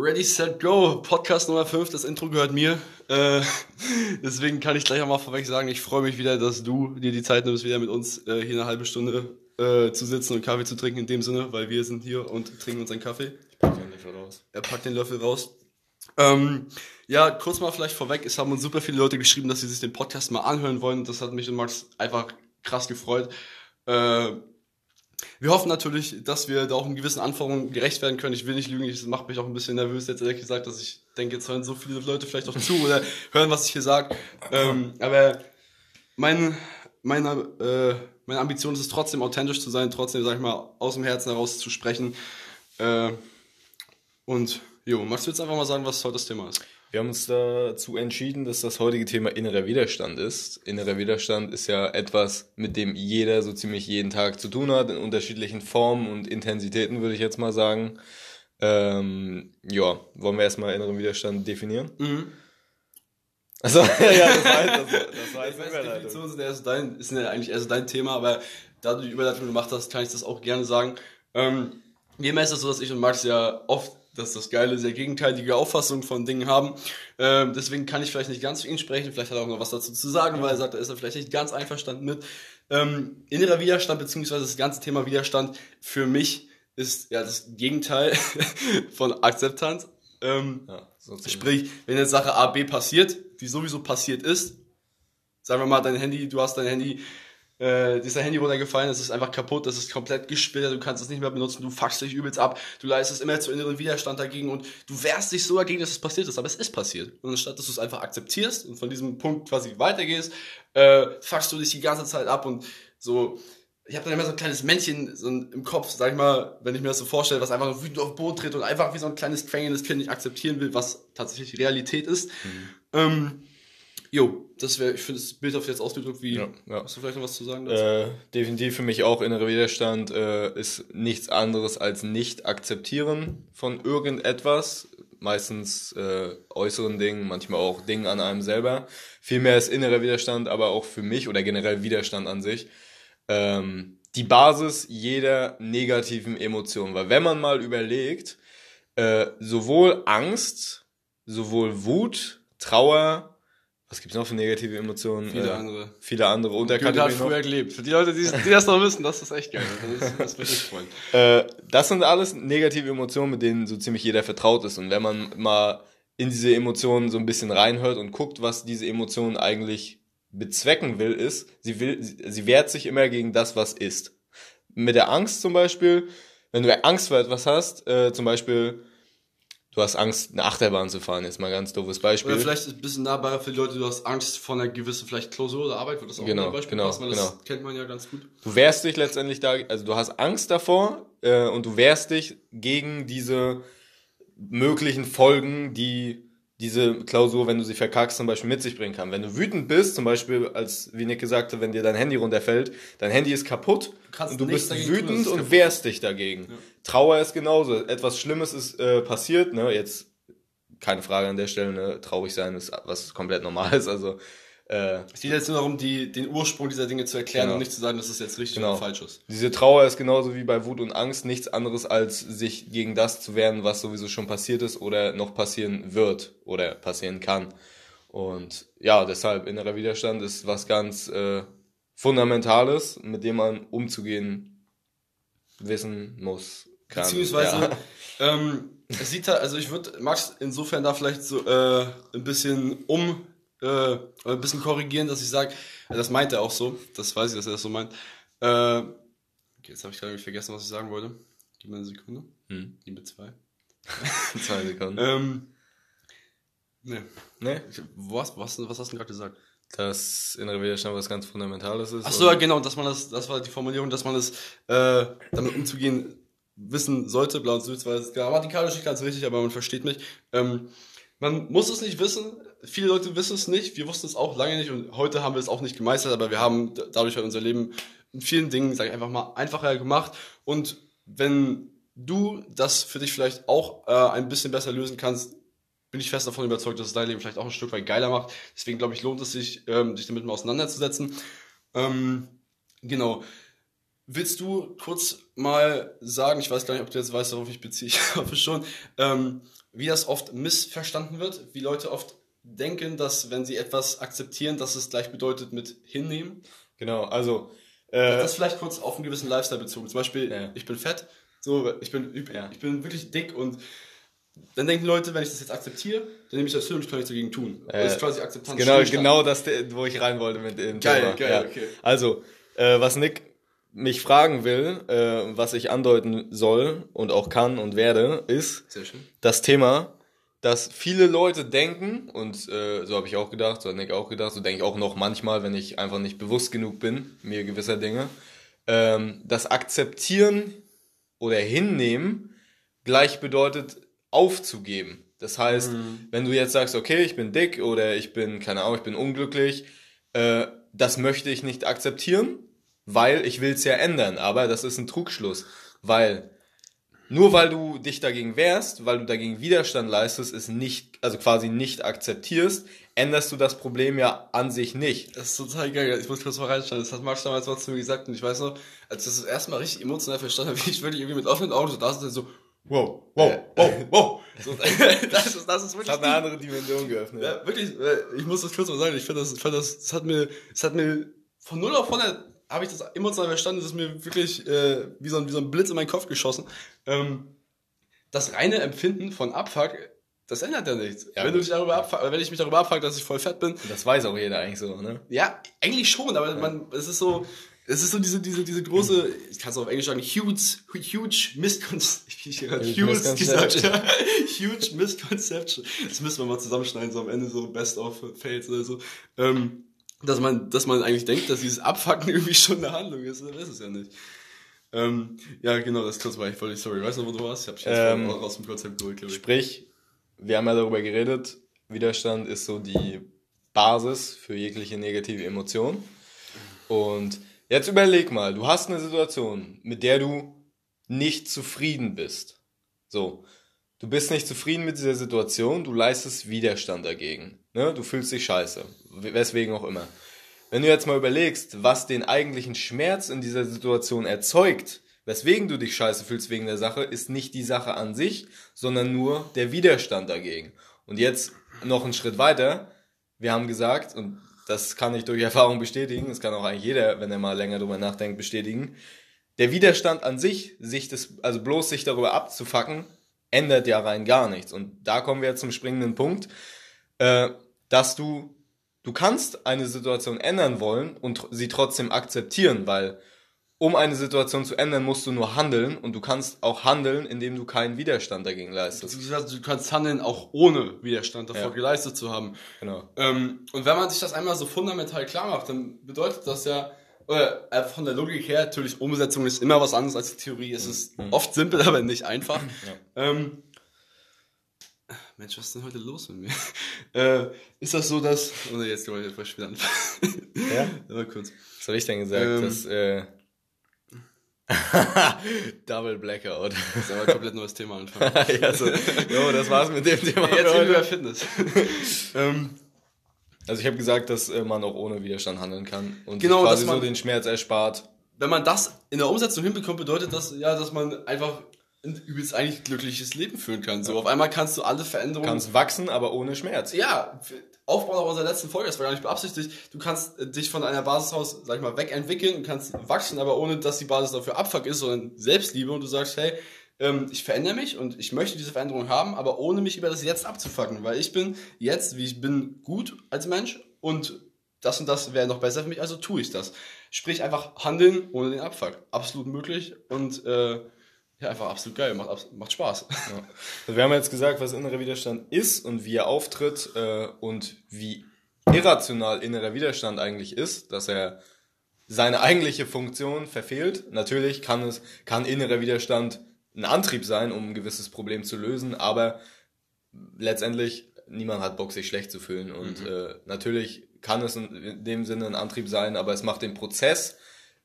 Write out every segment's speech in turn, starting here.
Ready, set, go. Podcast Nummer 5, das Intro gehört mir. Äh, deswegen kann ich gleich einmal vorweg sagen, ich freue mich wieder, dass du dir die Zeit nimmst, wieder mit uns äh, hier eine halbe Stunde äh, zu sitzen und Kaffee zu trinken in dem Sinne, weil wir sind hier und trinken unseren Kaffee. Ich pack den Löffel raus. Er packt den Löffel raus. Ähm, ja, kurz mal vielleicht vorweg, es haben uns super viele Leute geschrieben, dass sie sich den Podcast mal anhören wollen. Das hat mich und Max einfach krass gefreut. Äh, wir hoffen natürlich, dass wir da auch in gewissen Anforderungen gerecht werden können. Ich will nicht lügen, das macht mich auch ein bisschen nervös, jetzt ehrlich gesagt, dass ich denke, jetzt hören so viele Leute vielleicht auch zu oder hören, was ich hier sage. Ähm, aber mein, meine, äh, meine Ambition ist es trotzdem authentisch zu sein, trotzdem, sag ich mal, aus dem Herzen heraus zu sprechen. Äh, und jo, magst du jetzt einfach mal sagen, was heute das Thema ist? Wir haben uns dazu entschieden, dass das heutige Thema innerer Widerstand ist. Innerer Widerstand ist ja etwas, mit dem jeder so ziemlich jeden Tag zu tun hat, in unterschiedlichen Formen und Intensitäten, würde ich jetzt mal sagen. Ähm, ja, wollen wir erstmal inneren Widerstand definieren? Mhm. Also, ja, das heißt, das, das heißt weiß, Überleitung. Definition erst dein, ist ja eigentlich erst dein Thema, aber da du die Überleitung gemacht hast, kann ich das auch gerne sagen. Ähm, immer ist es so, dass ich und Max ja oft, das ist das Geile, sehr gegenteilige Auffassungen von Dingen haben. Ähm, deswegen kann ich vielleicht nicht ganz für ihn sprechen, vielleicht hat er auch noch was dazu zu sagen, weil er sagt, er ist da vielleicht nicht ganz einverstanden mit. Ähm, innerer Widerstand, beziehungsweise das ganze Thema Widerstand für mich ist ja das Gegenteil von Akzeptanz. Ähm, Ja, so. Sprich, wenn jetzt Sache A, B passiert, die sowieso passiert ist, sagen wir mal, dein Handy, du hast dein Handy, äh, dein Handy runtergefallen, es ist einfach kaputt, es ist komplett gesplittert, du kannst es nicht mehr benutzen, du fuckst dich übelst ab, du leistest immer zu inneren Widerstand dagegen und du wehrst dich so dagegen, dass es passiert ist, aber es ist passiert. Und anstatt, dass du es einfach akzeptierst und von diesem Punkt quasi weitergehst, äh, fuckst du dich die ganze Zeit ab und so, ich habe dann immer so ein kleines Männchen so im Kopf, sag ich mal, wenn ich mir das so vorstelle, was einfach nur wütend auf den Boden tritt und einfach wie so ein kleines quengelndes Kind nicht akzeptieren will, was tatsächlich Realität ist. Ähm, jo, das wäre, ich finde das Bild auf jetzt ausgedrückt wie, Ja, ja. hast du vielleicht noch was zu sagen dazu? Äh, definitiv für mich auch innerer Widerstand äh, ist nichts anderes als nicht akzeptieren von irgendetwas. Meistens äh, äußeren Dingen, manchmal auch Dingen an einem selber. Vielmehr ist innerer Widerstand, aber auch für mich oder generell Widerstand an sich ähm, die Basis jeder negativen Emotion. Weil wenn man mal überlegt, äh, sowohl Angst, sowohl Wut, Trauer, was gibt's noch für negative Emotionen? Viele Äh, andere. Viele andere Goethe hat Unterkategorien. noch. früher gelebt. Für die Leute, die, die das noch wissen, das ist echt geil. Das, ist, das würde ich freuen. Äh, das sind alles negative Emotionen, mit denen so ziemlich jeder vertraut ist. Und wenn man mal in diese Emotionen so ein bisschen reinhört und guckt, was diese Emotion eigentlich bezwecken will, ist, sie will, sie, sie wehrt sich immer gegen das, was ist. Mit der Angst zum Beispiel, wenn du Angst vor etwas hast, äh, zum Beispiel, du hast Angst, eine Achterbahn zu fahren, jetzt mal ein ganz doofes Beispiel. Oder vielleicht ein bisschen nahbarer für die Leute, du hast Angst vor einer gewissen vielleicht Klausur oder Arbeit, wird das auch Genau, ein Beispiel genau, passen, weil das genau. kennt man ja ganz gut. Du wehrst dich letztendlich da, also du hast Angst davor äh, und du wehrst dich gegen diese möglichen Folgen, die diese Klausur, wenn du sie verkackst, zum Beispiel mit sich bringen kann. Wenn du wütend bist, zum Beispiel, als wie Nick gesagt hat, wenn dir dein Handy runterfällt, dein Handy ist kaputt kannst und du bist tun, wütend es und wehrst dich dagegen. Trauer ist genauso. Etwas Schlimmes ist äh, passiert, ne? Jetzt keine Frage an der Stelle, ne? Traurig sein ist was komplett Normales, also äh, Es geht jetzt nur darum, die, den Ursprung dieser Dinge zu erklären Genau. und nicht zu sagen, dass es jetzt richtig Genau. oder falsch ist. Diese Trauer ist genauso wie bei Wut und Angst nichts anderes, als sich gegen das zu wehren, was sowieso schon passiert ist oder noch passieren wird oder passieren kann. Und ja, deshalb innerer Widerstand ist was ganz äh, Fundamentales, mit dem man umzugehen wissen muss. Kann. Beziehungsweise, ja. ähm, es sieht halt, also ich würde Max insofern da vielleicht so äh, ein bisschen um, äh, ein bisschen korrigieren, dass ich sage, das meint er auch so, das weiß ich, dass er das so meint. Äh, okay, jetzt habe ich gerade vergessen, was ich sagen wollte. Gib mir eine Sekunde. Hm. Gib mir zwei. Zwei Sekunden. Ähm, ne. ne? Was, was, was hast du denn gerade gesagt? Dass innerer Widerstand was ganz Fundamentales ist. Ach so, ja, genau, dass man das, das war die Formulierung, dass man es äh, damit umzugehen wissen sollte, blau und süß, weil es grammatikalisch nicht ganz richtig, aber man versteht mich. Ähm, man muss es nicht wissen, viele Leute wissen es nicht, wir wussten es auch lange nicht und heute haben wir es auch nicht gemeistert, aber wir haben dadurch halt unser Leben in vielen Dingen, sag ich einfach mal, einfacher gemacht und wenn du das für dich vielleicht auch äh, ein bisschen besser lösen kannst, bin ich fest davon überzeugt, dass es dein Leben vielleicht auch ein Stück weit geiler macht. Deswegen glaube ich, lohnt es sich, ähm, sich damit mal auseinanderzusetzen. Ähm, genau. Willst du kurz mal sagen, ich weiß gar nicht, ob du jetzt weißt, worauf ich beziehe, ich hoffe schon, ähm, wie das oft missverstanden wird, wie Leute oft denken, dass wenn sie etwas akzeptieren, dass es gleich bedeutet mit hinnehmen? Genau, also. Äh, das vielleicht kurz auf einen gewissen Lifestyle bezogen. Zum Beispiel, Ja. ich bin fett, so, ich bin, Ja. ich bin wirklich dick und dann denken Leute, wenn ich das jetzt akzeptiere, dann nehme ich das hin und ich kann nichts dagegen tun. Äh, das ist quasi Akzeptanz. Genau, genau das, wo ich rein wollte mit dem Geil, Thema. geil, ja. okay. Also, äh, was Nick mich fragen will, äh, was ich andeuten soll und auch kann und werde, ist das Thema, dass viele Leute denken, und äh, so habe ich auch gedacht, so hat Nick auch gedacht, so denke ich auch noch manchmal, wenn ich einfach nicht bewusst genug bin, mir gewisser Dinge, ähm, das Akzeptieren oder Hinnehmen gleich bedeutet aufzugeben. Das heißt, wenn du jetzt sagst, okay, ich bin dick oder ich bin, keine Ahnung, ich bin unglücklich, äh, das möchte ich nicht akzeptieren, weil ich will es ja ändern. Aber das ist ein Trugschluss, weil nur weil du dich dagegen wehrst, weil du dagegen Widerstand leistest, ist nicht, also quasi nicht akzeptierst, änderst du das Problem ja an sich nicht. Das ist total geil. Ich muss kurz mal reinschauen. Das hat Max damals mal zu mir gesagt und ich weiß noch, als ich das erste Mal richtig emotional verstanden habe, wie ich wirklich irgendwie mit offenen Augen so da sitze, so, wow, wow, wow, wow. So, das, ist, das ist wirklich Das hat eine andere Dimension geöffnet. Ja, wirklich, äh, ich muss das kurz mal sagen, ich finde das, ich find das, das hat mir, das hat mir von 0 auf 100 habe ich das emotional verstanden, das ist mir wirklich äh, wie, so ein, wie so ein Blitz in meinen Kopf geschossen. Ähm, das reine Empfinden von Abfuck, das ändert ja nichts. Ja, wenn du dich darüber abfuck, wenn ich mich darüber abfuck, dass ich voll fett bin, Das weiß auch jeder eigentlich so, ne? ja, eigentlich schon, aber man, es ist so, es ist so diese, diese, diese große, ich kann es auf Englisch sagen, huge, huge misconception, Huge gesagt, misconception. ja. huge misconception. Das müssen wir mal zusammenschneiden, so am Ende so best of fails oder so. Ähm, dass man, dass man eigentlich denkt, dass dieses Abfucken irgendwie schon eine Handlung ist, aber ist es ja nicht. Ähm, ja, genau, das kurz war ich voll, sorry, weißt du, wo du warst? Ich hab dich jetzt Ähm, aus dem Konzept geholt, glaube ich. Sprich, wir haben ja darüber geredet, Widerstand ist so die Basis für jegliche negative Emotion. Und jetzt überleg mal, du hast eine Situation, mit der du nicht zufrieden bist. So, du bist nicht zufrieden mit dieser Situation, du leistest Widerstand dagegen. Ne? Du fühlst dich scheiße, weswegen auch immer. Wenn du jetzt mal überlegst, was den eigentlichen Schmerz in dieser Situation erzeugt, weswegen du dich scheiße fühlst wegen der Sache, ist nicht die Sache an sich, sondern nur der Widerstand dagegen. Und jetzt noch einen Schritt weiter. Wir haben gesagt, und das kann ich durch Erfahrung bestätigen, das kann auch eigentlich jeder, wenn er mal länger drüber nachdenkt, bestätigen. Der Widerstand an sich, sich das, also bloß sich darüber abzufacken, ändert ja rein gar nichts. Und da kommen wir jetzt zum springenden Punkt, äh, dass du, du kannst eine Situation ändern wollen und sie trotzdem akzeptieren, weil um eine Situation zu ändern, musst du nur handeln und du kannst auch handeln, indem du keinen Widerstand dagegen leistest. Du kannst handeln, auch ohne Widerstand davor Ja. geleistet zu haben. Genau. Ähm, und wenn man sich das einmal so fundamental klar macht, dann bedeutet das ja, oder äh, von der Logik her, natürlich Umsetzung ist immer was anderes als die Theorie. Es ist oft simpel, aber nicht einfach. Ähm, Mensch, was ist denn heute los mit mir? äh, ist das so, dass... Oh, jetzt kann man jetzt wieder anfangen. Ja? Mal kurz. Was habe ich denn gesagt? Ähm. das, äh, Double Blackout. Das ist aber ein komplett neues Thema anfangen. ja, so, jo, das war's mit dem Thema. Jetzt reden wir über. Fitness. ähm, Also ich habe gesagt, dass äh, man auch ohne Widerstand handeln kann und Genau, quasi dass man- so den Schmerz erspart. wenn man das in der Umsetzung hinbekommt, bedeutet das ja, dass man einfach ein übelst eigentlich glückliches Leben führen kann. So, auf einmal kannst du alle Veränderungen. Kannst wachsen, aber ohne Schmerz. ja, Aufbau nach unserer letzten Folge, das war gar nicht beabsichtigt. Du kannst äh, dich von einer Basis aus, sag ich mal, wegentwickeln und kannst wachsen, aber ohne, dass die Basis dafür Abfuck ist, sondern Selbstliebe und du sagst, hey, ähm, ich verändere mich und ich möchte diese Veränderung haben, aber ohne mich über das Jetzt abzufacken, weil ich bin jetzt, wie ich bin, gut als Mensch und das und das wäre noch besser für mich, also tue ich das. Sprich einfach handeln ohne den Abfuck. Absolut möglich und äh, ja, einfach absolut geil, macht, macht Spaß. Ja. Also wir haben jetzt gesagt, was innerer Widerstand ist und wie er auftritt äh, und wie irrational innerer Widerstand eigentlich ist, dass er seine eigentliche Funktion verfehlt. Natürlich kann es, kann innerer Widerstand ein Antrieb sein, um ein gewisses Problem zu lösen, aber letztendlich niemand hat Bock, sich schlecht zu fühlen und äh, natürlich kann es in dem Sinne ein Antrieb sein, aber es macht den Prozess,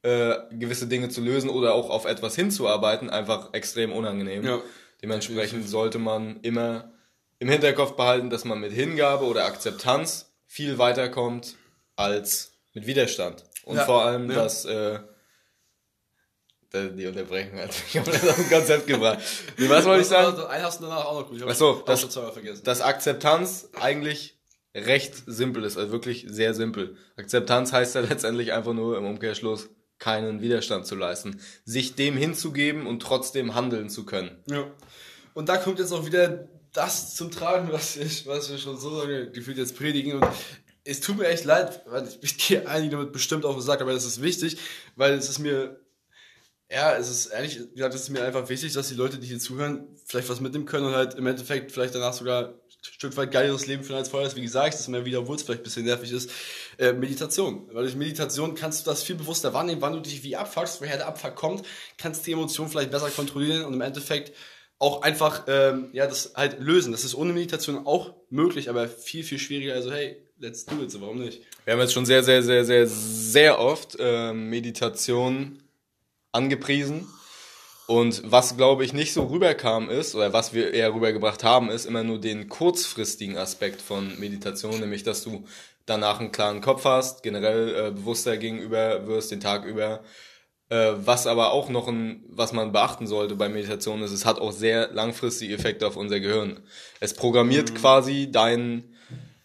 äh, gewisse Dinge zu lösen oder auch auf etwas hinzuarbeiten, einfach extrem unangenehm. Ja. Dementsprechend sollte man immer im Hinterkopf behalten, dass man mit Hingabe oder Akzeptanz viel weiterkommt als mit Widerstand. Und Ja, vor allem, ja. dass äh, Die Unterbrechung hat mich komplett aus dem Konzept gebracht. Nee, was wollte ich sagen? Einen hast du danach auch noch gut. Achso, das, das Akzeptanz eigentlich recht simpel ist, also wirklich sehr simpel. Akzeptanz heißt ja letztendlich einfach nur im Umkehrschluss keinen Widerstand zu leisten, sich dem hinzugeben und trotzdem handeln zu können. Ja. Und da kommt jetzt auch wieder das zum Tragen, was ich, was wir schon so lange gefühlt jetzt predigen. Und es tut mir echt leid, weil ich gehe einigen damit bestimmt auf den Sack, aber das ist wichtig, weil es ist mir, ja, es ist ehrlich gesagt, es ist mir einfach wichtig, dass die Leute, die hier zuhören, vielleicht was mitnehmen können und halt im Endeffekt vielleicht danach sogar Stück weit geileres Leben führen als vorher ist. Wie gesagt, das mir wieder, vielleicht ein bisschen nervig ist, äh, Meditation. Weil durch Meditation kannst du das viel bewusster wahrnehmen, wann du dich wie abfuckst, woher der Abfuck kommt, kannst die Emotionen vielleicht besser kontrollieren und im Endeffekt auch einfach ähm, ja das halt lösen. Das ist ohne Meditation auch möglich, aber viel viel schwieriger. Also hey, let's do it. So warum nicht? Wir haben jetzt schon sehr sehr sehr sehr sehr oft äh, Meditation angepriesen. Und was, glaube ich, nicht so rüberkam ist, oder was wir eher rübergebracht haben, ist immer nur den kurzfristigen Aspekt von Meditation, nämlich dass du danach einen klaren Kopf hast, generell äh, bewusster gegenüber wirst den Tag über, äh, was aber auch noch ein, was man beachten sollte bei Meditation ist, es hat auch sehr langfristige Effekte auf unser Gehirn. Es programmiert mhm. quasi deinen,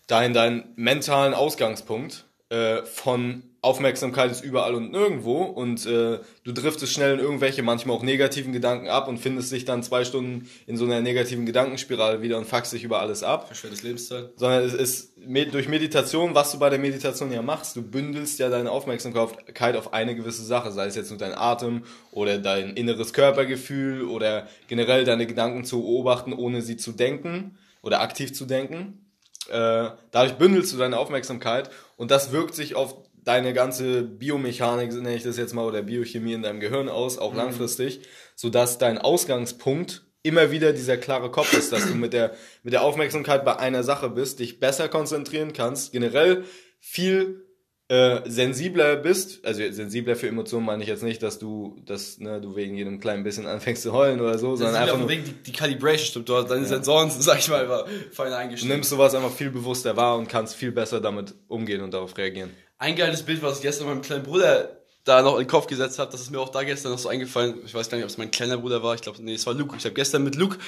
deinen, deinen mentalen Ausgangspunkt äh, von Aufmerksamkeit ist überall und nirgendwo und äh, du driftest schnell in irgendwelche, manchmal auch negativen Gedanken ab und findest dich dann zwei Stunden in so einer negativen Gedankenspirale wieder und fuckst dich über alles ab. Verschwendes Lebenszeit. Sondern es ist durch Meditation, was du bei der Meditation ja machst, du bündelst ja deine Aufmerksamkeit auf eine gewisse Sache, sei es jetzt nur dein Atem oder dein inneres Körpergefühl oder generell deine Gedanken zu beobachten, ohne sie zu denken oder aktiv zu denken. Äh, dadurch bündelst du deine Aufmerksamkeit und das wirkt sich auf deine ganze Biomechanik, nenne ich das jetzt mal, oder Biochemie in deinem Gehirn aus, auch mhm. langfristig, sodass dein Ausgangspunkt immer wieder dieser klare Kopf ist, dass du mit der, mit der Aufmerksamkeit bei einer Sache bist, dich besser konzentrieren kannst, generell viel äh, sensibler bist, also sensibler für Emotionen meine ich jetzt nicht, dass du, dass ne, du wegen jedem kleinen bisschen anfängst zu heulen oder so, sondern einfach nur wegen die, die Calibration stimmt dort, deine ja. Sensoren sag ich mal, fein eingestellt. Du nimmst sowas einfach viel bewusster wahr und kannst viel besser damit umgehen und darauf reagieren ein geiles Bild, was ich gestern meinem kleinen Bruder da noch in den Kopf gesetzt habe, das ist mir auch da gestern noch so eingefallen. Ich weiß gar nicht, ob es mein kleiner Bruder war. Ich glaube, nee, es war Luke. Ich habe gestern mit Luke,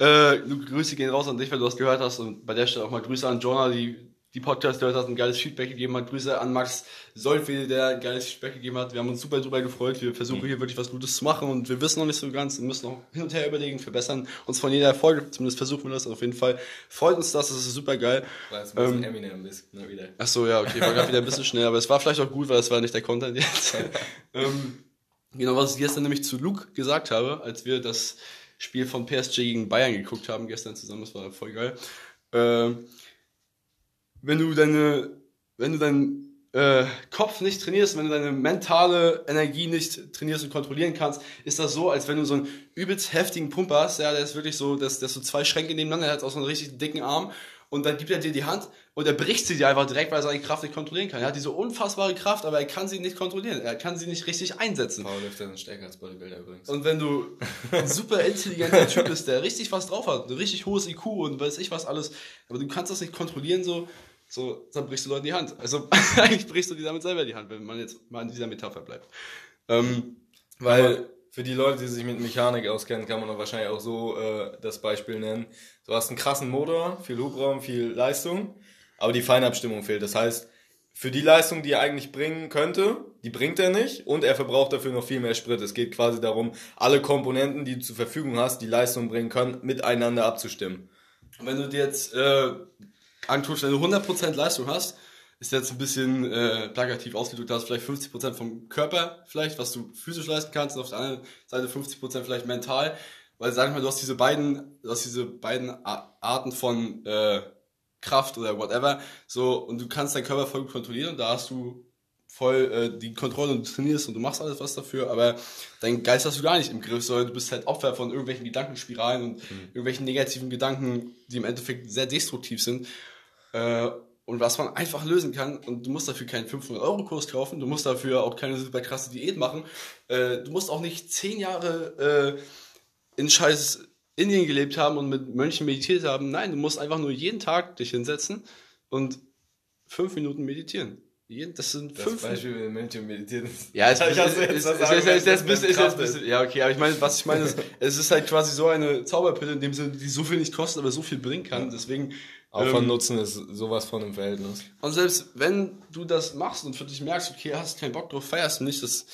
äh, Luke, Grüße gehen raus an dich, weil du das gehört hast. Und bei der Stelle auch mal Grüße an Jonah, die die Podcast gehört hat, ein geiles Feedback gegeben hat. Grüße an Max Solfede, der ein geiles Feedback gegeben hat. Wir haben uns super drüber gefreut. Wir versuchen hier wirklich was Gutes zu machen und wir wissen noch nicht so ganz und müssen noch hin und her überlegen, verbessern uns von jeder Folge. Zumindest versuchen wir das auf jeden Fall. Freut uns das, das ist super geil. War jetzt ein bisschen ähm, Eminem ist, ne, wieder. Ach so, ja, okay, war gerade wieder ein bisschen schnell, aber es war vielleicht auch gut, weil es war nicht der Content jetzt. ähm, genau, was ich gestern nämlich zu Luke gesagt habe, als wir das Spiel von PSG gegen Bayern geguckt haben gestern zusammen, das war voll geil. Ähm, wenn du deine, wenn du deinen äh, Kopf nicht trainierst, wenn du deine mentale Energie nicht trainierst und kontrollieren kannst, ist das so, als wenn du so einen übelst heftigen Pumper hast, ja, der ist wirklich so, dass der so zwei Schränke nebeneinander, der hat auch so einen richtig dicken Arm und dann gibt er dir die Hand und er bricht sie dir einfach direkt, weil er seine Kraft nicht kontrollieren kann. Er hat diese unfassbare Kraft, aber er kann sie nicht kontrollieren. Er kann sie nicht richtig einsetzen. Powerlifter sind stärker als Bodybuilder übrigens. Und wenn du ein super intelligenter Typ bist, der richtig was drauf hat, ein richtig hohes IQ und weiß ich was alles, aber du kannst das nicht kontrollieren so, so, dann brichst du Leuten die Hand. Also eigentlich brichst du dir damit selber die Hand, wenn man jetzt mal in dieser Metapher bleibt. Ähm, weil für die Leute, die sich mit Mechanik auskennen, kann man doch wahrscheinlich auch so äh, das Beispiel nennen. Du hast einen krassen Motor, viel Hubraum, viel Leistung, aber die Feinabstimmung fehlt. Das heißt, für die Leistung, die er eigentlich bringen könnte, die bringt er nicht und er verbraucht dafür noch viel mehr Sprit. Es geht quasi darum, alle Komponenten, die du zur Verfügung hast, die Leistung bringen können, miteinander abzustimmen. Und wenn du dir jetzt äh, antust, wenn du 100% Leistung hast, ist jetzt ein bisschen äh, plakativ ausgedrückt, hast vielleicht 50% vom Körper vielleicht, was du physisch leisten kannst, und auf der anderen Seite 50% vielleicht mental, weil sag ich mal, du hast diese beiden, du hast diese beiden Arten von äh, Kraft oder whatever, so und du kannst deinen Körper voll kontrollieren und da hast du voll äh, die Kontrolle und du trainierst und du machst alles was dafür, aber dein Geist hast du gar nicht im Griff, sondern du bist halt Opfer von irgendwelchen Gedankenspiralen und mhm. irgendwelchen negativen Gedanken, die im Endeffekt sehr destruktiv sind. Äh, und was man einfach lösen kann, und du musst dafür keinen 500-Euro-Kurs kaufen, du musst dafür auch keine super krasse Diät machen, äh, du musst auch nicht zehn Jahre äh, in scheiß Indien gelebt haben und mit Mönchen meditiert haben. Nein, du musst einfach nur jeden Tag dich hinsetzen und fünf Minuten meditieren Das sind Das fünf. Beispiel, wenn Menschen meditieren. Ja, es Ich ist, ist, ist, ist, bisschen, ist jetzt ein bisschen, ja, okay, aber ich meine, was ich meine ist, es ist halt quasi so eine Zauberpille in dem Sinne, die so viel nicht kostet, aber so viel bringen kann, deswegen, Aufwand ähm, Nutzen ist sowas von im Verhältnis. und selbst wenn du das machst und für dich merkst, okay, hast keinen Bock drauf, feierst du nicht, das,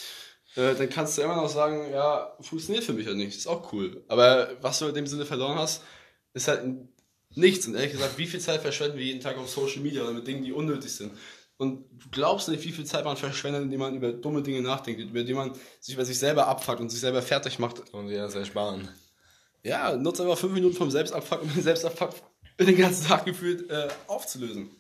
äh, dann kannst du immer noch sagen, ja, funktioniert für mich ja nicht, ist auch cool. Aber was du in dem Sinne verloren hast, ist halt nichts. Und ehrlich gesagt, wie viel Zeit verschwenden wir jeden Tag auf Social Media oder mit Dingen, die unnötig sind? Und du glaubst nicht, wie viel Zeit man verschwendet, indem man über dumme Dinge nachdenkt, über die man sich über sich selber abfuckt und sich selber fertig macht. Und ja, das ersparen. Ja, nutze einfach fünf Minuten vom Selbstabfuck, um den Selbstabfuck den ganzen Tag gefühlt äh, aufzulösen.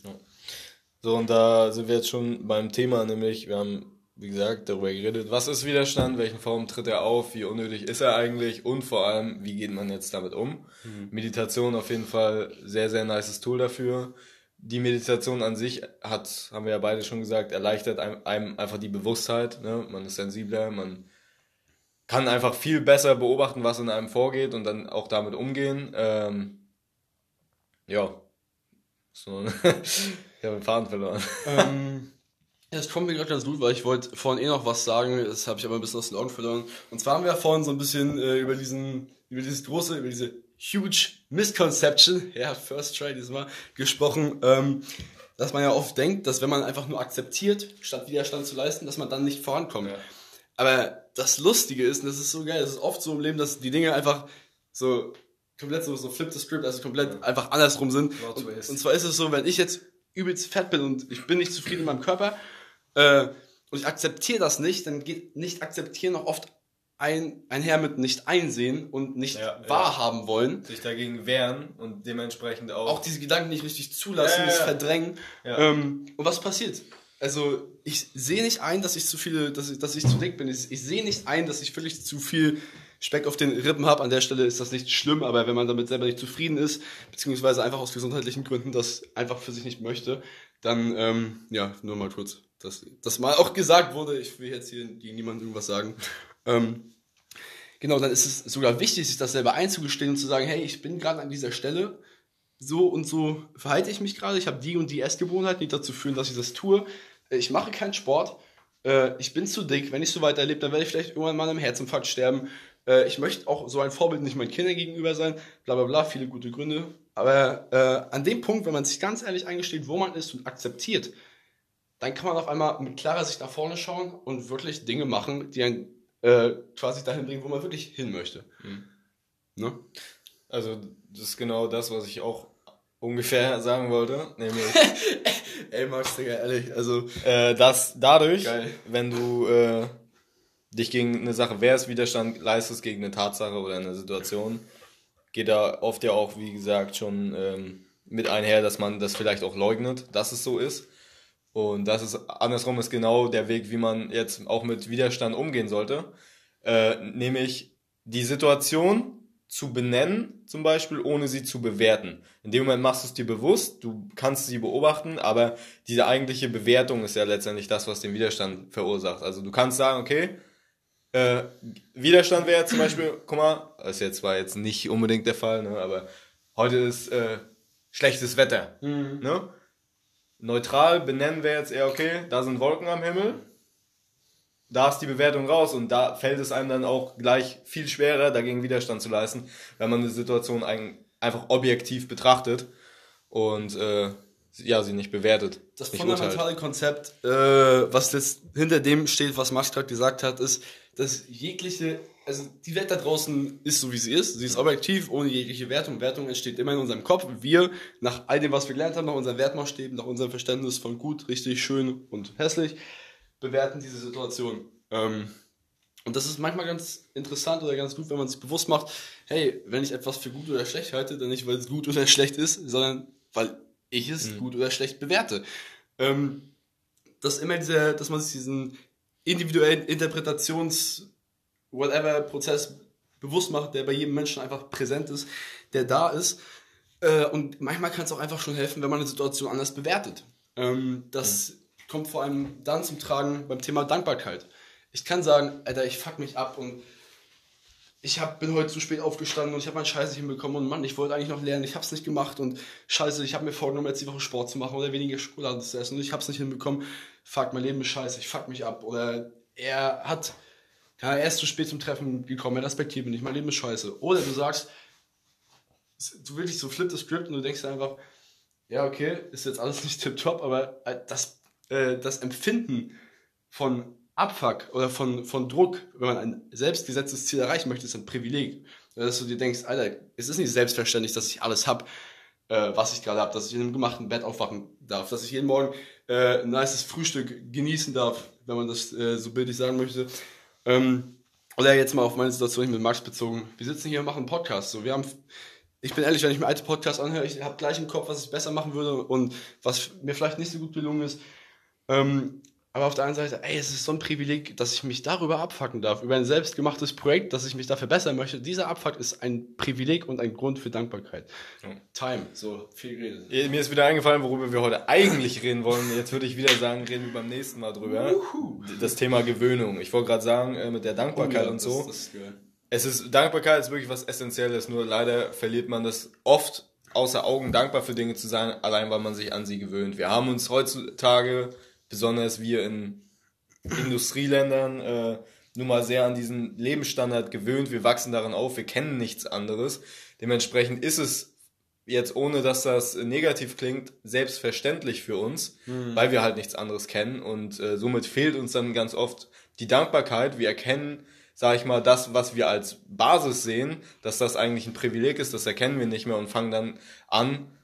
So, und da sind wir jetzt schon beim Thema, nämlich, wir haben, wie gesagt, darüber geredet, was ist Widerstand, welchen Form tritt er auf, wie unnötig ist er eigentlich und vor allem, wie geht man jetzt damit um. Meditation auf jeden Fall sehr, sehr nices Tool dafür. Die Meditation an sich hat, haben wir ja beide schon gesagt, erleichtert einem, einem einfach die Bewusstheit. Ne? Man ist sensibler, man kann einfach viel besser beobachten, was in einem vorgeht und dann auch damit umgehen. Ähm, ja. So, ich habe den Faden verloren. ähm, das kommt mir gerade ganz gut, weil ich wollte vorhin eh noch was sagen, das habe ich aber ein bisschen aus den Augen verloren. Und zwar haben wir ja vorhin so ein bisschen äh, über diesen, über dieses große, über diese huge Misconception, ja, first try diesmal, gesprochen, ähm, dass man ja oft denkt, dass wenn man einfach nur akzeptiert, statt Widerstand zu leisten, dass man dann nicht vorankommt. Ja. Aber das Lustige ist, und das ist so geil, das ist oft so im Leben, dass die Dinge einfach so komplett so, so flip the script, also komplett einfach andersrum sind. Und, und zwar ist es so, wenn ich jetzt übelst fett bin und ich bin nicht zufrieden in meinem Körper äh, und ich akzeptiere das nicht, dann geht nicht akzeptieren noch oft ein, einher mit nicht einsehen und nicht Ja, wahrhaben wollen. Sich dagegen wehren und dementsprechend auch. Auch diese Gedanken nicht richtig zulassen, Ja, ja, das ja. verdrängen. Ja. Ähm, und was passiert? Also, ich sehe nicht ein, dass ich zu viele, dass ich, dass ich zu dick bin. Ich, ich sehe nicht ein, dass ich wirklich zu viel Speck auf den Rippen habe. An der Stelle ist das nicht schlimm, aber wenn man damit selber nicht zufrieden ist, beziehungsweise einfach aus gesundheitlichen Gründen das einfach für sich nicht möchte, dann, ähm, ja, nur mal kurz, dass das mal auch gesagt wurde. Ich will jetzt hier gegen niemanden irgendwas sagen. Ähm, genau, dann ist es sogar wichtig, sich das selber einzugestehen und zu sagen, hey, ich bin gerade an dieser Stelle, so und so verhalte ich mich gerade, ich habe die und die Essgewohnheiten, die dazu führen, dass ich das tue. Äh, Ich mache keinen Sport, äh, ich bin zu dick, wenn ich so weiterlebe, dann werde ich vielleicht irgendwann mal einem Herzinfarkt sterben. Äh, Ich möchte auch so ein Vorbild nicht meinen Kindern gegenüber sein, bla bla bla, viele gute Gründe. Aber äh, an dem Punkt, wenn man sich ganz ehrlich eingesteht, wo man ist und akzeptiert, dann kann man auf einmal mit klarer Sicht nach vorne schauen und wirklich Dinge machen, die einen äh, quasi dahin bringen, wo man wirklich hin möchte. Ne? also, das ist genau das, was ich auch ungefähr sagen wollte. Nämlich, Ey, Max, Digga, ehrlich, also äh, dass dadurch, Geil. wenn du äh, dich gegen eine Sache wehrst, Widerstand leistest gegen eine Tatsache oder eine Situation, geht da oft ja auch, wie gesagt, schon ähm, mit einher, dass man das vielleicht auch leugnet, dass es so ist. Und das ist andersrum ist genau der Weg, wie man jetzt auch mit Widerstand umgehen sollte. Äh, nämlich die Situation zu benennen, zum Beispiel, ohne sie zu bewerten. In dem Moment machst du es dir bewusst, du kannst sie beobachten, aber diese eigentliche Bewertung ist ja letztendlich das, was den Widerstand verursacht. Also du kannst sagen, okay, äh, Widerstand wäre zum Beispiel, guck mal, das ist jetzt zwar jetzt nicht unbedingt der Fall, ne, aber heute ist äh, schlechtes Wetter. Ne? Neutral benennen wir jetzt eher, okay, da sind Wolken am Himmel, da ist die Bewertung raus und da fällt es einem dann auch gleich viel schwerer, dagegen Widerstand zu leisten, wenn man die Situation ein, einfach objektiv betrachtet und äh, ja, sie nicht bewertet. das nicht fundamentale Konzept, äh, was jetzt hinter dem steht, was Max gerade gesagt hat, ist, dass jegliche, also die Welt da draußen ist so, wie sie ist. Sie ist objektiv, ohne jegliche Wertung. Wertung entsteht immer in unserem Kopf. Wir, nach all dem, was wir gelernt haben, nach unseren Wertmaßstäben, nach unserem Verständnis von gut, richtig, schön und hässlich, bewerten diese Situation. Ähm, und das ist manchmal ganz interessant oder ganz gut, wenn man sich bewusst macht, hey, wenn ich etwas für gut oder schlecht halte, dann nicht, weil es gut oder schlecht ist, sondern weil ich es gut oder schlecht bewerte. Ähm, dass immer dieser, dass man sich diesen individuellen Interpretations whatever Prozess bewusst macht, der bei jedem Menschen einfach präsent ist, der da ist. Äh, und manchmal kann es auch einfach schon helfen, wenn man eine Situation anders bewertet. Ähm, das kommt vor allem dann zum Tragen beim Thema Dankbarkeit. Ich kann sagen, Alter, ich fuck mich ab und ich hab, bin heute zu spät aufgestanden und ich habe meinen Scheiß nicht hinbekommen und Mann, ich wollte eigentlich noch lernen, ich habe es nicht gemacht und scheiße, ich habe mir vorgenommen, jetzt die Woche Sport zu machen oder weniger Schokolade zu essen und ich habe es nicht hinbekommen. Fuck, mein Leben ist scheiße, ich fuck mich ab. Oder er hat, ja, er ist zu spät zum Treffen gekommen, er respektiert mich nicht, mein Leben ist scheiße. Oder du sagst, du wirklich so flip the script und du denkst einfach, ja, okay, ist jetzt alles nicht tipptopp, aber äh, das, äh, das Empfinden von Abfuck oder von, von Druck, wenn man ein selbstgesetztes Ziel erreichen möchte, ist ein Privileg. Dass du dir denkst, Alter, es ist nicht selbstverständlich, dass ich alles hab, äh, was ich gerade hab, dass ich in einem gemachten Bett aufwachen darf, dass ich jeden Morgen äh, ein nices Frühstück genießen darf, wenn man das äh, so bildlich sagen möchte. Ähm, oder jetzt mal auf meine Situation mit Max bezogen. Wir sitzen hier und machen einen Podcast. So, wir haben, ich bin ehrlich, wenn ich mir alte Podcasts anhöre, ich habe gleich im Kopf, was ich besser machen würde und was mir vielleicht nicht so gut gelungen ist. Ähm, aber auf der anderen Seite, ey, es ist so ein Privileg, dass ich mich darüber abfacken darf, über ein selbstgemachtes Projekt, dass ich mich da verbessern möchte. Dieser Abfuck ist ein Privileg und ein Grund für Dankbarkeit. Ja. Time, so viel geredet. Mir ist wieder eingefallen, worüber wir heute eigentlich reden wollen. Jetzt würde ich wieder sagen, reden wir beim nächsten Mal drüber. Wuhu. Das Thema Gewöhnung. Ich wollte gerade sagen, äh, mit der Dankbarkeit Oh ja, und so. Das, das ist geil. Es ist, Dankbarkeit ist wirklich was Essentielles, nur leider verliert man das oft außer Augen, dankbar für Dinge zu sein, allein weil man sich an sie gewöhnt. Wir haben uns heutzutage, besonders wir in Industrieländern, äh, nun mal sehr an diesen Lebensstandard gewöhnt. Wir wachsen darin auf, wir kennen nichts anderes. Dementsprechend ist es jetzt, ohne dass das negativ klingt, selbstverständlich für uns, weil wir halt nichts anderes kennen und äh, somit fehlt uns dann ganz oft die Dankbarkeit. Wir erkennen, sage ich mal, das, was wir als Basis sehen, dass das eigentlich ein Privileg ist, das erkennen wir nicht mehr und fangen dann an,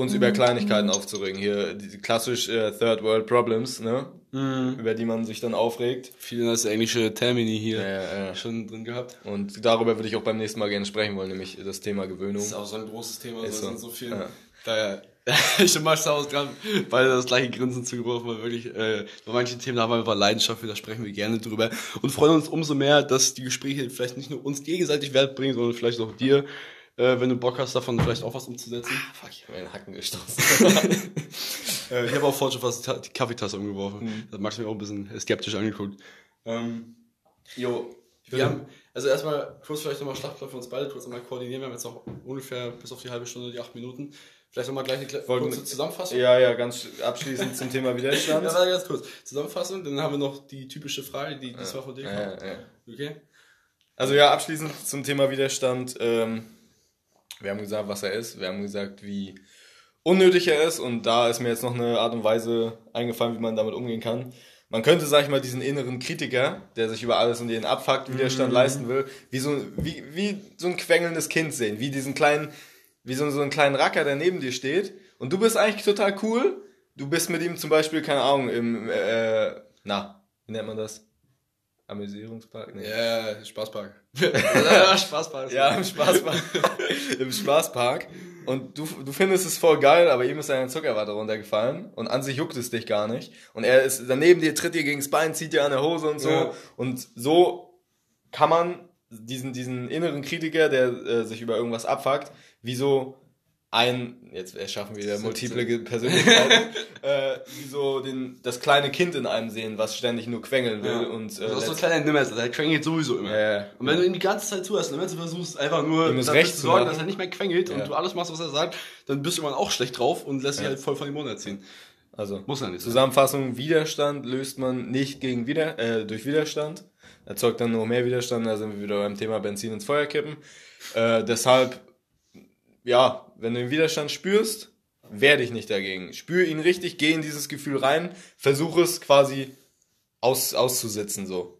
uns über Kleinigkeiten aufzuregen. Hier die klassisch äh, Third World Problems, ne? über die man sich dann aufregt. Viele das englische Termini hier Ja, ja. schon drin gehabt. Und darüber würde ich auch beim nächsten Mal gerne sprechen wollen, nämlich das Thema Gewöhnung. Das ist auch so ein großes Thema, Ist so, so. sind so viel. Ja. Daher, ich und Max haben uns gerade beide das gleiche Grinsen zugeworfen, weil wirklich, äh, bei manchen Themen haben wir einfach Leidenschaft für, da sprechen wir gerne drüber und freuen uns umso mehr, dass die Gespräche vielleicht nicht nur uns gegenseitig Wert bringen, sondern vielleicht auch dir, äh, wenn du Bock hast, davon vielleicht auch was umzusetzen. Fuck, ich habe meinen Hacken gestoßen. Äh, ich habe auch vorhin schon fast die Ta- die Kaffeetasse umgeworfen. Da hat Max mich auch ein bisschen skeptisch angeguckt. Ähm, jo, wir haben, also erstmal kurz vielleicht nochmal Schlachtplan für uns beide, kurz nochmal koordinieren. Wir haben jetzt noch ungefähr bis auf die halbe Stunde, die acht Minuten. Vielleicht nochmal gleich eine kurze Zusammenfassung. ja, ja, ganz abschließend zum Thema Widerstand. Ja, ganz kurz. Zusammenfassung, dann haben wir noch die typische Frage, die diesmal von dir kommt. ja, ja. Okay? Also ja, abschließend zum Thema Widerstand. Ähm, wir haben gesagt, was er ist. Wir haben gesagt, wie unnötig er ist. Und da ist mir jetzt noch eine Art und Weise eingefallen, wie man damit umgehen kann. Man könnte, sag ich mal, diesen inneren Kritiker, der sich über alles und jeden abfuckt, Widerstand leisten will, wie so, wie, wie so ein quengelndes Kind sehen. Wie diesen kleinen, wie so, so einen kleinen Racker, der neben dir steht. Und du bist eigentlich total cool. Du bist mit ihm zum Beispiel, keine Ahnung, im, äh, na, wie nennt man das? Amüsierungspark? Nee. Ja, Spaßpark. ja, Spaßpark. Ja, im Spaßpark. Im Spaßpark. Und du, du findest es voll geil, aber ihm ist eine Zuckerwatte runtergefallen und an sich juckt es dich gar nicht. Und er ist daneben dir, tritt dir gegens Bein, zieht dir an der Hose und so. Ja. Und so kann man diesen, diesen inneren Kritiker, der äh, sich über irgendwas abfuckt, wie so ein, jetzt erschaffen wir wieder multiple Persönlichkeiten, äh, wie so den, das kleine Kind in einem sehen, was ständig nur quengeln will. Ja. Und, äh, das ist so ein kleiner Nimmerser, der quengelt sowieso immer. Ja, ja. Und wenn du ihm die ganze Zeit zuhörst, und du versuchst, einfach nur dafür Recht zu sorgen, dass er nicht mehr quengelt Ja. und du alles machst, was er sagt, dann bist du irgendwann auch schlecht drauf und lässt dich halt voll von dem Mund erziehen. also, Muss ja nicht sein. Zusammenfassung, Widerstand löst man nicht gegen Wider äh, durch Widerstand. Erzeugt dann nur mehr Widerstand, da sind wir wieder beim Thema Benzin ins Feuer kippen. Äh, deshalb, ja, wenn du den Widerstand spürst, wehr dich nicht dagegen. Spür ihn richtig, geh in dieses Gefühl rein, versuch es quasi aus, auszusitzen, so.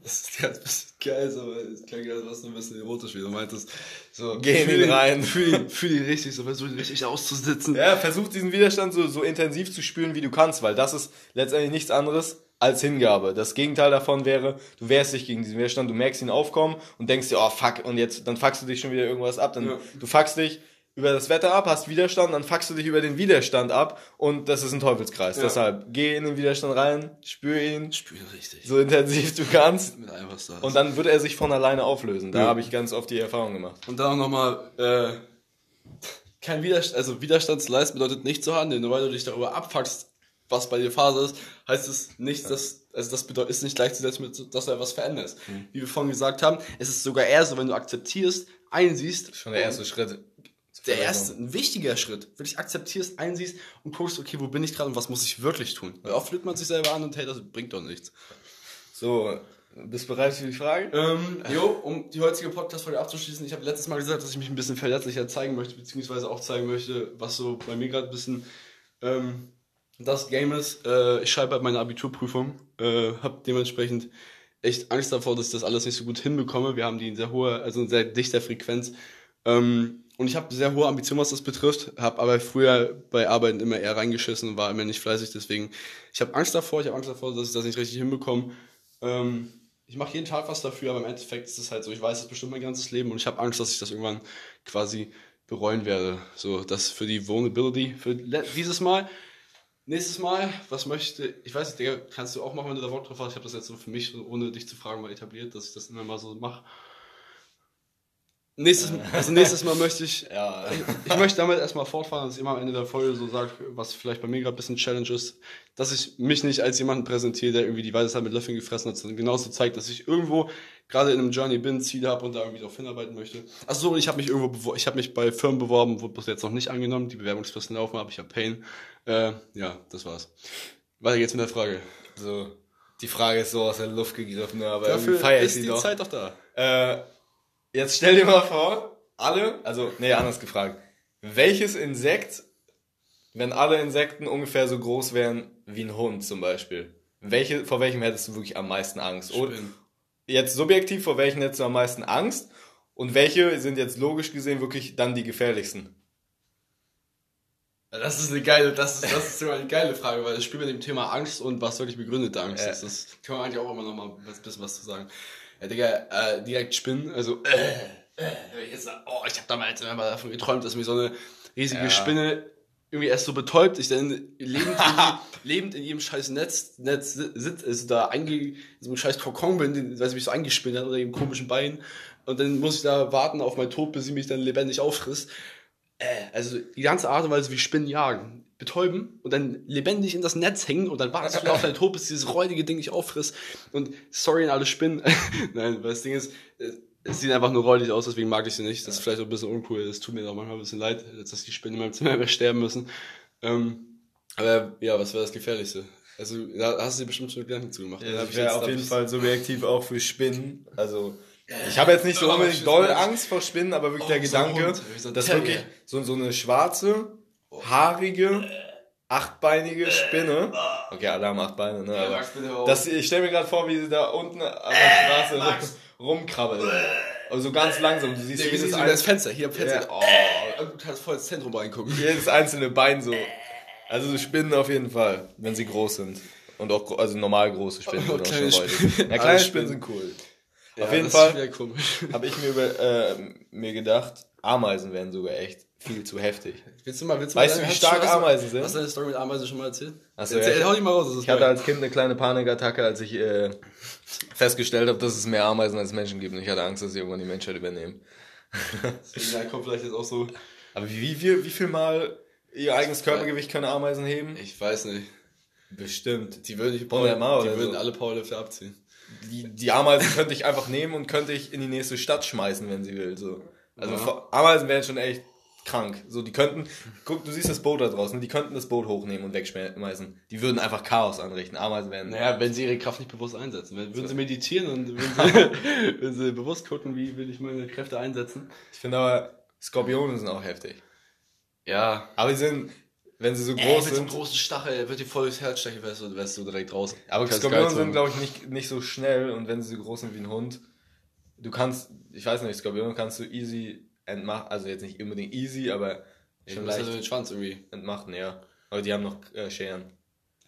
Das ist ganz bisschen geil, so, es klingt als was ein bisschen erotisch, wie du meintest. So, Geh in ihn rein. Fühl ihn, fühl ihn richtig, so versuch ihn richtig auszusitzen. Ja, versuch diesen Widerstand so, so intensiv zu spüren, wie du kannst, weil das ist letztendlich nichts anderes als Hingabe. Das Gegenteil davon wäre, du wehrst dich gegen diesen Widerstand, du merkst ihn aufkommen und denkst dir, oh fuck, und jetzt, dann fuckst du dich schon wieder irgendwas ab. Dann, Ja. Du fuckst dich über das Wetter ab, hast Widerstand, dann fuckst du dich über den Widerstand ab und das ist ein Teufelskreis. Ja. Deshalb, geh in den Widerstand rein, spür ihn Spür ihn richtig. so intensiv du kannst Mit einfach so. und dann wird er sich von alleine auflösen. Da Ja. habe ich ganz oft die Erfahrung gemacht. Und dann auch nochmal, äh, kein Widerstand, also Widerstand zu leisten bedeutet nicht zu handeln, nur weil du dich darüber abfuckst, was bei dir Phase ist, heißt es nicht, dass, also das bedeutet, ist nicht gleichzusetzen mit, dass du etwas veränderst. Mhm. Wie wir vorhin gesagt haben, es ist sogar eher so, wenn du akzeptierst, einsiehst. Schon der erste Schritt. Der erste, ein wichtiger Schritt, wirklich akzeptierst, einsiehst und guckst, okay, wo bin ich gerade und was muss ich wirklich tun? Weil oft lügt man sich selber an und hey, das bringt doch nichts. So, bist du bereit für die Frage? Ähm, jo, um die heutige Podcast-Folge abzuschließen, ich habe letztes Mal gesagt, dass ich mich ein bisschen verletzlicher zeigen möchte, beziehungsweise auch zeigen möchte, was so bei mir gerade ein bisschen ähm, das Game ist. Äh, ich schreibe halt meine Abiturprüfung, äh, habe dementsprechend echt Angst davor, dass ich das alles nicht so gut hinbekomme. Wir haben die in sehr hoher, also in sehr dichter Frequenz. Ähm, und ich habe sehr hohe Ambitionen, was das betrifft, habe aber früher bei Arbeiten immer eher reingeschissen und war immer nicht fleißig. Deswegen, ich habe Angst davor, ich habe Angst davor, dass ich das nicht richtig hinbekomme. Ähm, ich mache jeden Tag was dafür, aber im Endeffekt ist es halt so, ich weiß es bestimmt mein ganzes Leben und ich habe Angst, dass ich das irgendwann quasi bereuen werde. So, das für die Vulnerability, für dieses Mal. Nächstes Mal, was möchte, ich weiß nicht, Digga, kannst du auch machen, wenn du da Bock drauf hast. Ich habe das jetzt so für mich, ohne dich zu fragen, mal etabliert, dass ich das immer mal so mache. Nächstes, also nächstes Mal möchte ich, Ja. ich, ich möchte damit erstmal fortfahren, dass ich immer am Ende der Folge so sage, was vielleicht bei mir gerade ein bisschen Challenge ist, dass ich mich nicht als jemanden präsentiere, der irgendwie die Weisheit mit Löffeln gefressen hat, sondern genauso zeigt, dass ich irgendwo gerade in einem Journey bin, Ziele habe und da irgendwie drauf hinarbeiten möchte. Achso, und ich habe mich irgendwo, ich habe mich bei Firmen beworben, wurde bis jetzt noch nicht angenommen, die Bewerbungsfristen laufen, aber ich habe Pain. Äh, ja, das war's. Weiter geht's mit der Frage. So, die Frage ist so aus der Luft gegriffen, ne, aber Dafür irgendwie feier ich ist die doch. Zeit doch da. Äh, jetzt stell dir mal vor, alle, also, nee, anders gefragt. Welches Insekt, wenn alle Insekten ungefähr so groß wären wie ein Hund zum Beispiel, welche, vor welchem hättest du wirklich am meisten Angst? Oder, jetzt subjektiv, vor welchen hättest du am meisten Angst? Und welche sind jetzt logisch gesehen wirklich dann die gefährlichsten? Das ist eine geile, das ist, das ist sogar eine geile Frage, weil das Spiel mit dem Thema Angst und was wirklich begründete Angst Ja. ist, das kann man eigentlich auch immer noch mal ein bisschen was zu sagen. Ja, Digga, äh, direkt Spinnen, also, äh, äh, jetzt, oh, ich habe damals immer davon geträumt, dass mir so eine riesige Ja. Spinne irgendwie erst so betäubt, ich dann lebend in, lebend in jedem scheiß Netz, Netz sitzt, also da einge, in so einem scheiß Kokon bin, den, weil sie mich so eingespinnt hat oder eben komischen Bein und dann muss ich da warten auf meinen Tod, bis sie mich dann lebendig auffrisst. Äh, also die ganze Art und Weise, wie Spinnen jagen, betäuben und dann lebendig in das Netz hängen und dann wartest du auf deinen Tod, bis dieses räudige Ding dich auffrisst. Und sorry an alle Spinnen. Nein, weil das Ding ist, äh, es sieht einfach nur räudig aus, deswegen mag ich sie nicht. Das ist vielleicht auch ein bisschen uncool. Das tut mir auch manchmal ein bisschen leid, dass die Spinnen in meinem Zimmer mehr sterben müssen. Ähm, aber ja, was wäre das Gefährlichste? Also, da hast du dir bestimmt schon Gedanken zugemacht. Da hab Ich wäre auf jeden Fall subjektiv auch für Spinnen. Also, ich habe jetzt nicht so unbedingt doll. Angst vor Spinnen, aber wirklich Oh, der Gedanke, so dass wirklich so, so eine schwarze, haarige, achtbeinige Spinne, okay, alle haben acht Beine, ne, Ja, aber das, ich stelle mir gerade vor, wie sie da unten an der Straße Max. rumkrabbelt. Also ganz langsam, du siehst Nee, wie jedes, siehst das Fenster? Hier am Fenster. Ja. Oh, du kannst voll ins Zentrum reingucken. jedes einzelne Bein so. Also so Spinnen auf jeden Fall, wenn sie groß sind. Und auch also normal große Spinnen. Oh, sind auch kleine schon. Spinnen. Ja, Alle kleine. Spinnen sind cool. Ja, auf jeden Fall habe ich mir über äh, mir gedacht, Ameisen wären sogar echt viel zu heftig. Willst du mal, willst du Weißt mal du, wie stark du- Ameisen sind? Hast du deine Story mit Ameisen schon mal erzählt? Ach so, Erzähl, ja. hau die mal raus. Das ist Ich hatte als Kind eine kleine Panikattacke, als ich äh, festgestellt habe, dass es mehr Ameisen als Menschen gibt. Und ich hatte Angst, dass sie irgendwann die Menschheit übernehmen. Ja, kommt vielleicht jetzt auch so. Aber wie, wie, viel, wie viel mal ihr eigenes Körpergewicht können Ameisen heben? Ich weiß nicht. Bestimmt. Die würden, 100 Mal die würden so. alle Powerlifter abziehen. Die, die Ameisen könnte ich einfach nehmen und könnte ich in die nächste Stadt schmeißen, wenn sie will. So. Also Ja. Ameisen wären schon echt krank. So, die könnten, guck, du siehst das Boot da draußen, die könnten das Boot hochnehmen und wegschmeißen. Die würden einfach Chaos anrichten. Ameisen wären. Naja, wenn sie ihre Kraft nicht bewusst einsetzen. Würden sie meditieren und würden sie, würden sie bewusst gucken, wie will ich meine Kräfte einsetzen. Ich finde aber, Skorpione sind auch heftig. Ja. Aber die sind, wenn sie so Ey, groß mit so einem sind. großen Stachel wird dir voll durchs Herz stechen, wärst du, wärst du direkt raus. Aber Skorpione sind, glaube ich, nicht, nicht so schnell und wenn sie so groß sind wie ein Hund, du kannst, ich weiß nicht, Skorpione kannst du easy entmachen, also jetzt nicht unbedingt easy, aber Ich schon leicht ja den Schwanz irgendwie. entmachen, ja. Aber die haben noch äh, Scheren.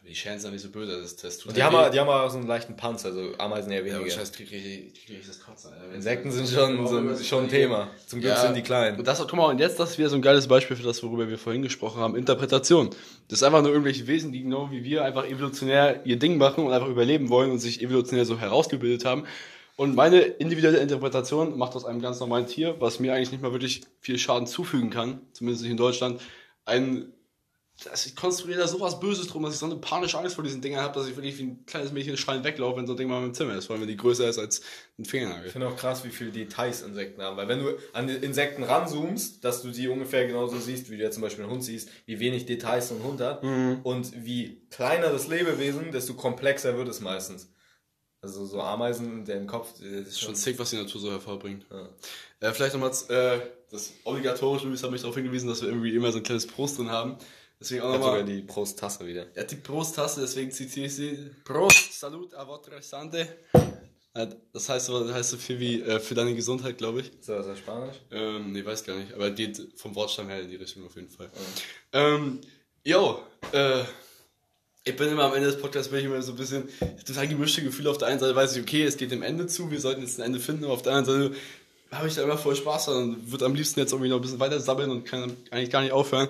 Die Scheren sind nicht so böse, das, das tut Und die halt haben, weh. auch- die haben auch so einen leichten Panzer, also Ameisen eher Ja, weniger. scheiß, krieg ich, krieg ich das Alter. Insekten sind schon, so ein, schon ein Thema. Zum Glück Ja. sind die klein. Und das, guck mal, und jetzt, das ist wieder so ein geiles Beispiel für das, worüber wir vorhin gesprochen haben, Interpretation. Das ist einfach nur irgendwelche Wesen, die genau wie wir einfach evolutionär ihr Ding machen und einfach überleben wollen und sich evolutionär so herausgebildet haben. Und meine individuelle Interpretation macht aus einem ganz normalen Tier, was mir eigentlich nicht mal wirklich viel Schaden zufügen kann, zumindest nicht in Deutschland, ein dass ich konstruiere da sowas Böses drum, dass ich so eine panische Angst vor diesen Dingern habe, dass ich wirklich wie ein kleines Mädchen schreien weglaufe, wenn so ein Ding mal im Zimmer ist, vor allem wenn die größer ist als ein Fingernagel. Ich finde auch krass, wie viele Details Insekten haben, weil wenn du an die Insekten ranzoomst, dass du die ungefähr genauso siehst, wie du jetzt zum Beispiel einen Hund siehst, wie wenig Details so ein Hund hat Mhm. und wie kleiner das Lebewesen, desto komplexer wird es meistens. Also so Ameisen, der im Kopf, das ist Schon schon sick, was die Natur so hervorbringt. Ja. Äh, vielleicht nochmal äh, das obligatorische, Luis hat mich darauf hingewiesen, dass wir irgendwie immer so ein kleines Prost drin haben. Deswegen auch sogar nochmal. die Prost-Tasse wieder. Er hat die Prost-Tasse, deswegen zitiere ich sie. Prost, Salut a votre sante. Das heißt so, das heißt so viel wie äh, für deine Gesundheit, glaube ich. Ist das Spanisch? Ähm, nee, weiß gar nicht, aber geht vom Wortstamm her in die Richtung auf jeden Fall. Ähm, yo, äh, ich bin immer am Ende des Podcasts, bin ich immer so ein bisschen, ich total gemischte Gefühle. Auf der einen Seite weiß ich, okay, es geht dem Ende zu, wir sollten jetzt ein Ende finden, aber auf der anderen Seite habe ich da immer voll Spaß dran und würde am liebsten jetzt irgendwie noch ein bisschen weiter sammeln und kann eigentlich gar nicht aufhören.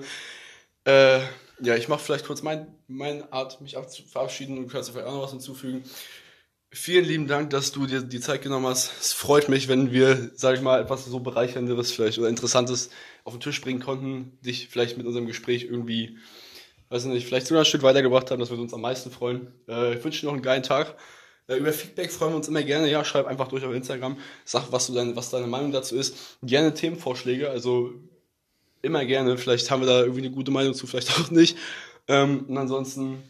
Äh, ja, ich mache vielleicht kurz mein, meine Art, mich verabschieden und kannst du vielleicht auch noch was hinzufügen. Vielen lieben Dank, dass du dir die Zeit genommen hast. Es freut mich, wenn wir, sag ich mal, etwas so bereichernderes vielleicht oder interessantes auf den Tisch bringen konnten, dich vielleicht mit unserem Gespräch irgendwie, weiß ich nicht, vielleicht sogar ein Stück weitergebracht haben. Das würde uns am meisten freuen. Äh, ich wünsche dir noch einen geilen Tag. Äh, über Feedback freuen wir uns immer gerne. Ja, schreib einfach durch auf Instagram. Sag, was, du dein, was deine Meinung dazu ist. Gerne Themenvorschläge, also immer gerne. Vielleicht haben wir da irgendwie eine gute Meinung zu, vielleicht auch nicht. Ähm, und ansonsten,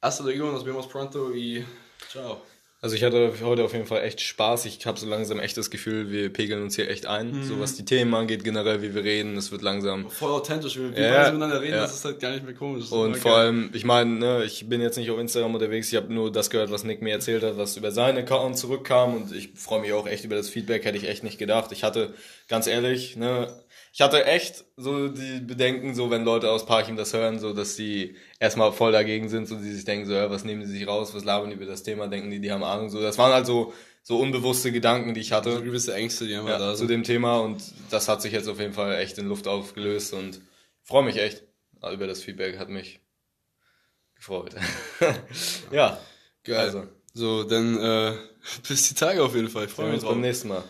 hasta luego, nos vemos pronto y ciao. Also ich hatte heute auf jeden Fall echt Spaß. Ich habe so langsam echt das Gefühl, wir pegeln uns hier echt ein. So was die Themen angeht, generell wie wir reden, es wird langsam. Voll authentisch, wir, wir Ja, miteinander reden, ja. das ist halt gar nicht mehr komisch. Und vor geil. allem, ich meine, ne, ich bin jetzt nicht auf Instagram unterwegs, ich habe nur das gehört, was Nick mir erzählt hat, was über seinen Account zurückkam und ich freue mich auch echt über das Feedback, hätte ich echt nicht gedacht. Ich hatte, ganz ehrlich, ne, ich hatte echt so die Bedenken, so wenn Leute aus Parchim das hören, so dass die erstmal voll dagegen sind, so die sich denken, so, ja, was nehmen die sich raus, was labern die über das Thema, denken die, die haben Ahnung, so. Das waren halt so, so unbewusste Gedanken, die ich hatte so gewisse Ängste, die einfach ja, da zu sind. dem Thema und das hat sich jetzt auf jeden Fall echt in Luft aufgelöst und freue mich echt über das Feedback, hat mich gefreut. ja, Geil. also, So, dann äh, bis die Tage auf jeden Fall. Ich freue sehen wir mich uns beim nächsten Mal.